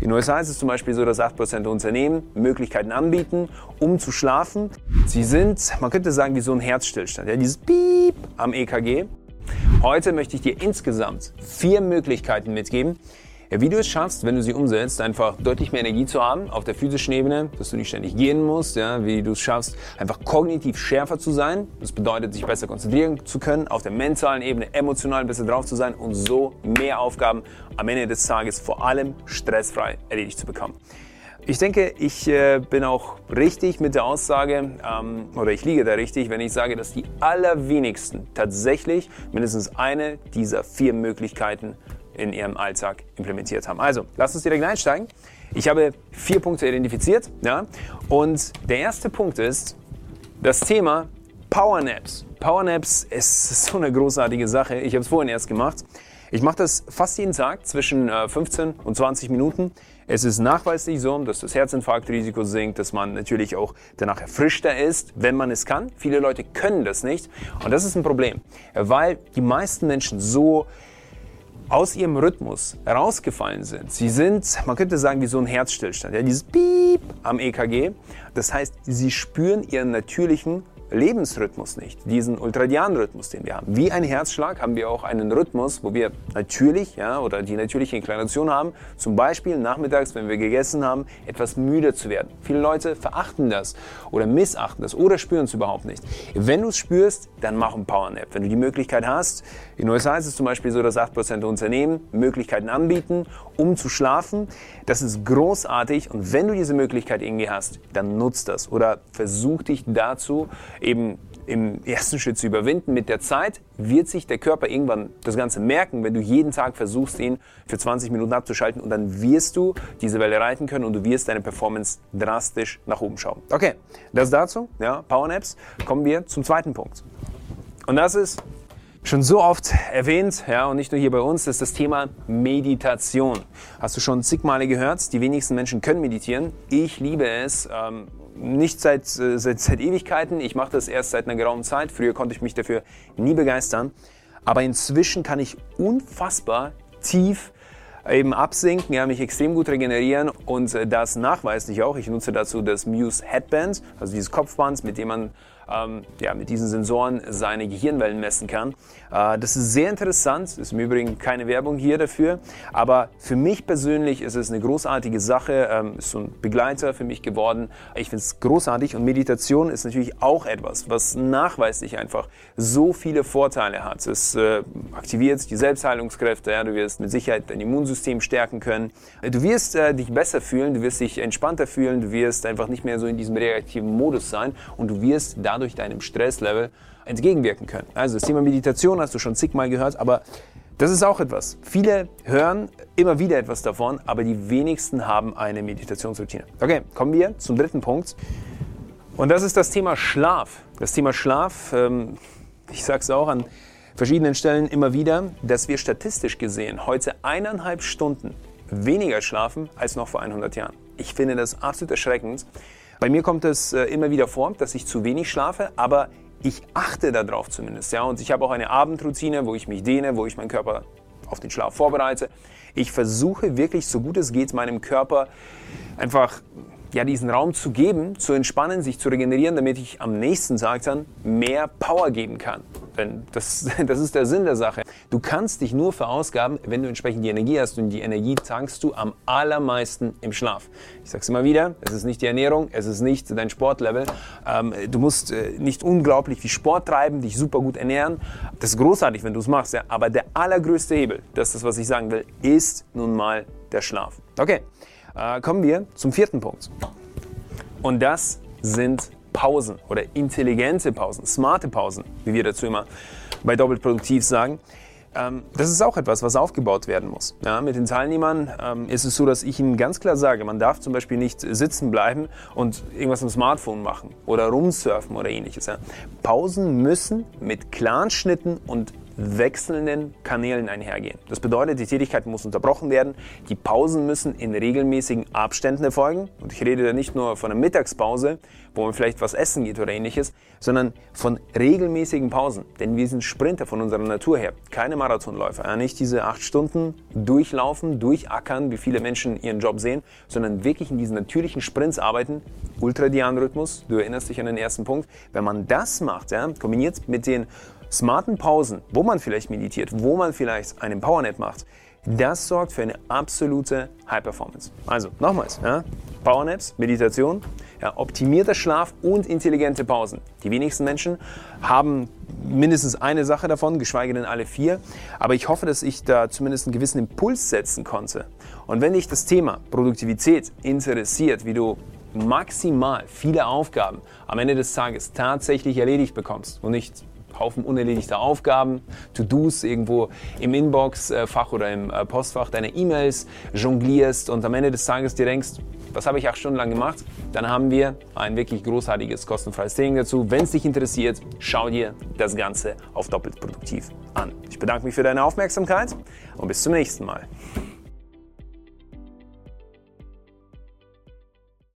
In den USA ist es zum Beispiel so, dass 8% der Unternehmen Möglichkeiten anbieten, um zu schlafen. Sie sind, man könnte sagen, wie so ein Herzstillstand. Ja, dieses Piep am EKG. Heute möchte ich dir insgesamt vier Möglichkeiten mitgeben, wie du es schaffst, wenn du sie umsetzt, einfach deutlich mehr Energie zu haben auf der physischen Ebene, dass du nicht ständig gehen musst, ja, wie du es schaffst, einfach kognitiv schärfer zu sein. Das bedeutet, sich besser konzentrieren zu können, auf der mentalen Ebene emotional besser drauf zu sein und so mehr Aufgaben am Ende des Tages vor allem stressfrei erledigt zu bekommen. Ich denke, ich äh, bin auch richtig mit der Aussage, ähm, oder ich liege da richtig, wenn ich sage, dass die allerwenigsten tatsächlich mindestens eine dieser vier Möglichkeiten in ihrem Alltag implementiert haben. Also, lass uns direkt einsteigen. Ich habe vier Punkte identifiziert. Ja? Und der erste Punkt ist das Thema Powernaps. Powernaps ist so eine großartige Sache. Ich habe es vorhin erst gemacht. Ich mache das fast jeden Tag zwischen 15 äh, und 20 Minuten. Es ist nachweislich so, dass das Herzinfarktrisiko sinkt, dass man natürlich auch danach erfrischter ist, wenn man es kann. Viele Leute können das nicht und das ist ein Problem, weil die meisten Menschen so aus ihrem Rhythmus herausgefallen sind. Sie sind, man könnte sagen, wie so ein Herzstillstand. Ja, dieses Piep am EKG. Das heißt, sie spüren ihren natürlichen Lebensrhythmus nicht, diesen Ultradian-Rhythmus, den wir haben. Wie ein Herzschlag haben wir auch einen Rhythmus, wo wir natürlich, ja, oder die natürliche Inklination haben, zum Beispiel nachmittags, wenn wir gegessen haben, etwas müde zu werden. Viele Leute verachten das oder missachten das oder spüren es überhaupt nicht. Wenn du es spürst, dann mach ein Powernap. Wenn du die Möglichkeit hast, in den USA ist es zum Beispiel so, dass 8% der Unternehmen Möglichkeiten anbieten, um zu schlafen. Das ist großartig und wenn du diese Möglichkeit irgendwie hast, dann nutzt das oder versuch dich dazu eben im ersten Schritt zu überwinden. Mit der Zeit wird sich der Körper irgendwann das Ganze merken, wenn du jeden Tag versuchst, ihn für 20 Minuten abzuschalten und dann wirst du diese Welle reiten können und du wirst deine Performance drastisch nach oben schauen. Okay, das dazu, ja, Powernaps. Kommen wir zum zweiten Punkt. Und das ist schon so oft erwähnt, ja, und nicht nur hier bei uns, ist das Thema Meditation. Hast du schon zig Male gehört? Die wenigsten Menschen können meditieren. Ich liebe es. Ähm, nicht seit, äh, seit, seit Ewigkeiten. Ich mache das erst seit einer geraumen Zeit. Früher konnte ich mich dafür nie begeistern. Aber inzwischen kann ich unfassbar tief eben absinken, ja, mich extrem gut regenerieren und äh, das nachweislich auch. Ich nutze dazu das Muse Headband, also dieses Kopfband, mit dem man ähm, ja, mit diesen Sensoren seine Gehirnwellen messen kann. Äh, das ist sehr interessant, ist im Übrigen keine Werbung hier dafür, aber für mich persönlich ist es eine großartige Sache, ähm, ist so ein Begleiter für mich geworden. Ich finde es großartig und Meditation ist natürlich auch etwas, was nachweislich einfach so viele Vorteile hat. Es äh, aktiviert die Selbstheilungskräfte, ja, du wirst mit Sicherheit dein Immunsystem stärken können, du wirst äh, dich besser fühlen, du wirst dich entspannter fühlen, du wirst einfach nicht mehr so in diesem reaktiven Modus sein und du wirst da dadurch deinem Stresslevel entgegenwirken können. Also das Thema Meditation hast du schon zigmal gehört, aber das ist auch etwas. Viele hören immer wieder etwas davon, aber die wenigsten haben eine Meditationsroutine. Okay, kommen wir zum dritten Punkt. Und das ist das Thema Schlaf. Das Thema Schlaf, ähm, ich sage es auch an verschiedenen Stellen immer wieder, dass wir statistisch gesehen heute eineinhalb Stunden weniger schlafen als noch vor 100 Jahren. Ich finde das absolut erschreckend. Bei mir kommt es äh, immer wieder vor, dass ich zu wenig schlafe, aber ich achte darauf zumindest. Ja? Und ich habe auch eine Abendroutine, wo ich mich dehne, wo ich meinen Körper auf den Schlaf vorbereite. Ich versuche wirklich, so gut es geht, meinem Körper einfach ja, diesen Raum zu geben, zu entspannen, sich zu regenerieren, damit ich am nächsten Tag dann mehr Power geben kann. Denn das, das ist der Sinn der Sache. Du kannst dich nur verausgaben, wenn du entsprechend die Energie hast und die Energie tankst du am allermeisten im Schlaf. Ich sage es immer wieder, es ist nicht die Ernährung, es ist nicht dein Sportlevel. Ähm, du musst äh, nicht unglaublich viel Sport treiben, dich super gut ernähren. Das ist großartig, wenn du es machst, ja. aber der allergrößte Hebel, das ist das, was ich sagen will, ist nun mal der Schlaf. Okay, äh, kommen wir zum vierten Punkt. Und das sind Pausen oder intelligente Pausen, smarte Pausen, wie wir dazu immer bei Doppelt Produktiv sagen. Ähm, das ist auch etwas, was aufgebaut werden muss. Ja, mit den Teilnehmern ähm, ist es so, dass ich ihnen ganz klar sage, man darf zum Beispiel nicht sitzen bleiben und irgendwas am Smartphone machen oder rumsurfen oder ähnliches. Ja. Pausen müssen mit klaren Schnitten und wechselnden Kanälen einhergehen. Das bedeutet, die Tätigkeit muss unterbrochen werden, die Pausen müssen in regelmäßigen Abständen erfolgen. Und ich rede da nicht nur von einer Mittagspause, wo man vielleicht was essen geht oder ähnliches, sondern von regelmäßigen Pausen. Denn wir sind Sprinter von unserer Natur her, keine Marathonläufer. Ja, nicht diese acht Stunden durchlaufen, durchackern, wie viele Menschen ihren Job sehen, sondern wirklich in diesen natürlichen Sprints arbeiten. Ultradian-Rhythmus, du erinnerst dich an den ersten Punkt. Wenn man das macht, ja, kombiniert mit den smarten Pausen, wo man vielleicht meditiert, wo man vielleicht einen Powernap macht, das sorgt für eine absolute High Performance. Also nochmals, ja, Powernaps, Meditation, ja, optimierter Schlaf und intelligente Pausen. Die wenigsten Menschen haben mindestens eine Sache davon, geschweige denn alle vier. Aber ich hoffe, dass ich da zumindest einen gewissen Impuls setzen konnte. Und wenn dich das Thema Produktivität interessiert, wie du maximal viele Aufgaben am Ende des Tages tatsächlich erledigt bekommst und nicht Haufen unerledigter Aufgaben, To-Dos irgendwo im Inbox-Fach oder im äh, Postfach deiner E-Mails jonglierst und am Ende des Tages dir denkst, was habe ich acht Stunden lang gemacht? Dann haben wir ein wirklich großartiges kostenfreies Training dazu. Wenn es dich interessiert, schau dir das Ganze auf doppelt produktiv an. Ich bedanke mich für deine Aufmerksamkeit und bis zum nächsten Mal.